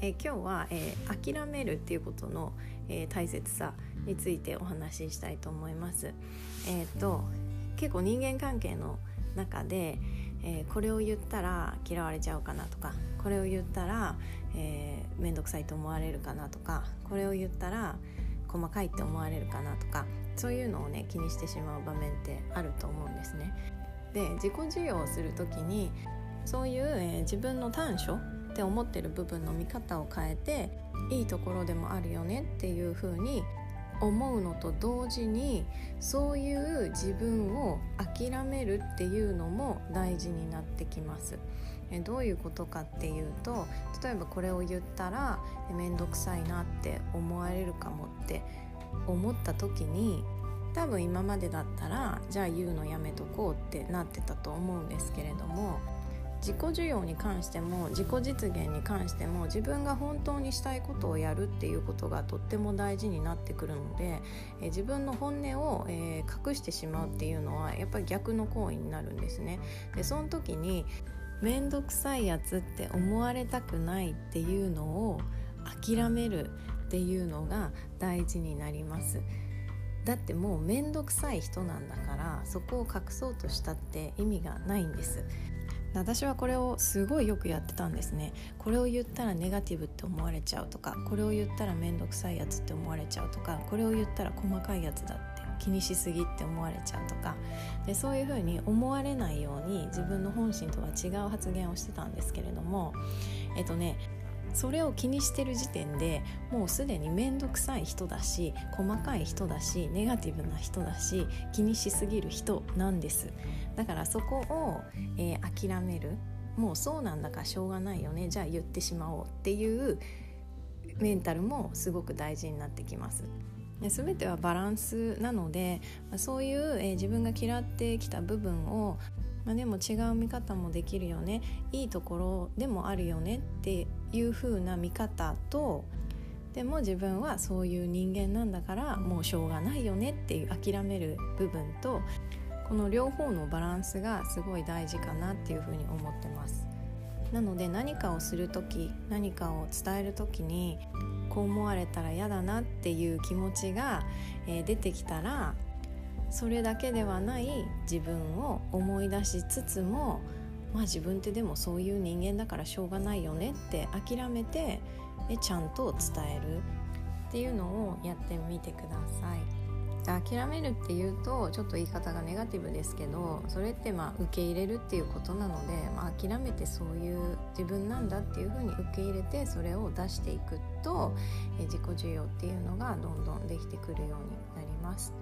えー、今日は、えー、諦めるっていうことの、えー、大切さについてお話ししたいと思います。えっ、と結構人間関係の中で、えこれを言ったら嫌われちゃうかなとかこれを言ったらえー、面倒くさいと思われるかなとかこれを言ったら細かいって思われるかなとかそういうのをね気にしてしまう場面ってあると思うんですね。で自己授与をする時にそういう、えー、自分の短所って思ってる部分の見方を変えていいところでもあるよねっていう風に思うのと同時にそういう自分を諦めるっていうのも大事になってきます。えどういうことかっていうと例えばこれを言ったら面倒くさいなって思われるかもって思った時に多分今までだったらじゃあ言うのやめとこうってなってたと思うんですけれども自己需要に関しても自己実現に関しても自分が本当にしたいことをやるっていうことがとっても大事になってくるので、え自分の本音を、えー、隠してしまうっていうのはやっぱり逆の行為になるんですね。でその時に面倒くさいやつって思われたくないっていうのを諦めるっていうのが大事になりますだってもう面倒くさい人なんだからそこを隠そうとしたって意味がないんです私はこれをすごいよくやってたんですね。これを言ったらネガティブって思われちゃうとかこれを言ったら面倒くさいやつって思われちゃうとかこれを言ったら細かいやつだって気にしすぎって思われちゃうとか。でそういうふうに思われないように自分の本心とは違う発言をしてたんですけれどもえっとねそれを気にしてる時点でもうすでに面倒くさい人だし細かい人だしネガティブな人だし気にしすぎる人なんです。だからそこを、えー、諦める。もうそうなんだからしょうがないよね。じゃあ言ってしまおうっていうメンタルもすごく大事になってきます。全てはバランスなのでそういう、えー、自分が嫌ってきた部分を、まあ、でも違う見方もできるよね。いいところでもあるよねっていう風な見方とでも自分はそういう人間なんだからもうしょうがないよねっていう諦める部分とこの両方のバランスがすごい大事かなっていうふうに思ってます。なので何かをする時何かを伝える時にこう思われたら嫌だなっていう気持ちが、え、出てきたらそれだけではない自分を思い出しつつもまあ自分ってでもそういう人間だからしょうがないよねって諦めてでちゃんと伝えるっていうのをやってみてください。諦めるっていうとちょっと言い方がネガティブですけどそれってまあ受け入れるっていうことなので、まあ、諦めてそういう自分なんだっていうふうに受け入れてそれを出していくと、え自己需要っていうのがどんどんできてくるようになります。